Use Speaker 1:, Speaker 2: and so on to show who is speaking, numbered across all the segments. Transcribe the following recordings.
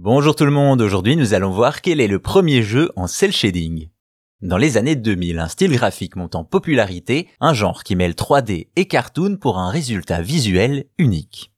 Speaker 1: Bonjour tout le monde, aujourd'hui nous allons voir quel est le premier jeu en cel shading. Dans les années 2000, un style graphique monte en popularité, un genre qui mêle 3D et cartoon pour un résultat visuel unique.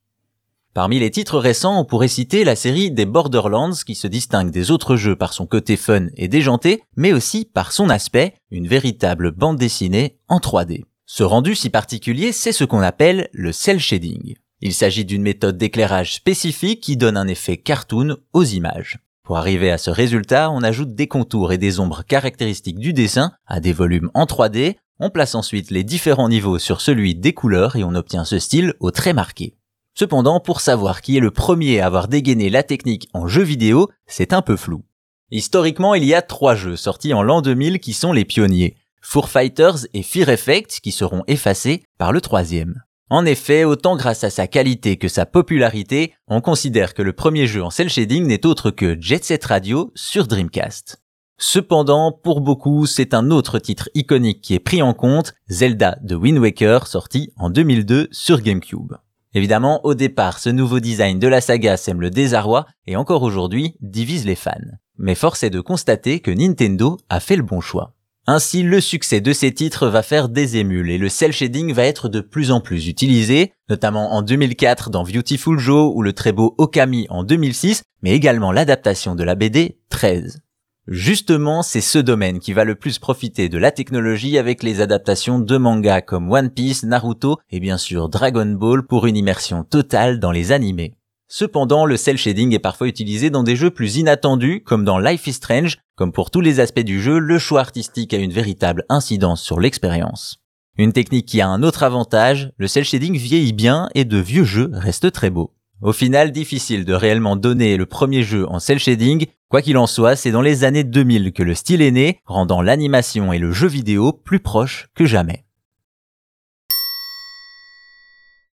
Speaker 1: Parmi les titres récents, on pourrait citer la série des Borderlands qui se distingue des autres jeux par son côté fun et déjanté, mais aussi par son aspect, une véritable bande dessinée en 3D. Ce rendu si particulier, c'est ce qu'on appelle le cel shading. Il s'agit d'une méthode d'éclairage spécifique qui donne un effet cartoon aux images. Pour arriver à ce résultat, on ajoute des contours et des ombres caractéristiques du dessin à des volumes en 3D, on place ensuite les différents niveaux sur celui des couleurs et on obtient ce style au trait marqué. Cependant, pour savoir qui est le premier à avoir dégainé la technique en jeu vidéo, c'est un peu flou. Historiquement, il y a trois jeux sortis en l'an 2000 qui sont les pionniers. Four Fighters et Fear Effect qui seront effacés par le troisième. En effet, autant grâce à sa qualité que sa popularité, on considère que le premier jeu en cel shading n'est autre que Jet Set Radio sur Dreamcast. Cependant, pour beaucoup, c'est un autre titre iconique qui est pris en compte, Zelda de Wind Waker, sorti en 2002 sur GameCube. Évidemment, au départ, ce nouveau design de la saga sème le désarroi et encore aujourd'hui divise les fans. Mais force est de constater que Nintendo a fait le bon choix. Ainsi, le succès de ces titres va faire des émules et le cel shading va être de plus en plus utilisé, notamment en 2004 dans Beautiful Joe ou le très beau Okami en 2006, mais également l'adaptation de la BD 13. Justement, c'est ce domaine qui va le plus profiter de la technologie avec les adaptations de mangas comme One Piece, Naruto et bien sûr Dragon Ball pour une immersion totale dans les animés. Cependant, le cel shading est parfois utilisé dans des jeux plus inattendus, comme dans Life is Strange. Comme pour tous les aspects du jeu, le choix artistique a une véritable incidence sur l'expérience. Une technique qui a un autre avantage, le cel shading vieillit bien et de vieux jeux restent très beaux. Au final, difficile de réellement donner le premier jeu en cel shading. Quoi qu'il en soit, c'est dans les années 2000 que le style est né, rendant l'animation et le jeu vidéo plus proches que jamais.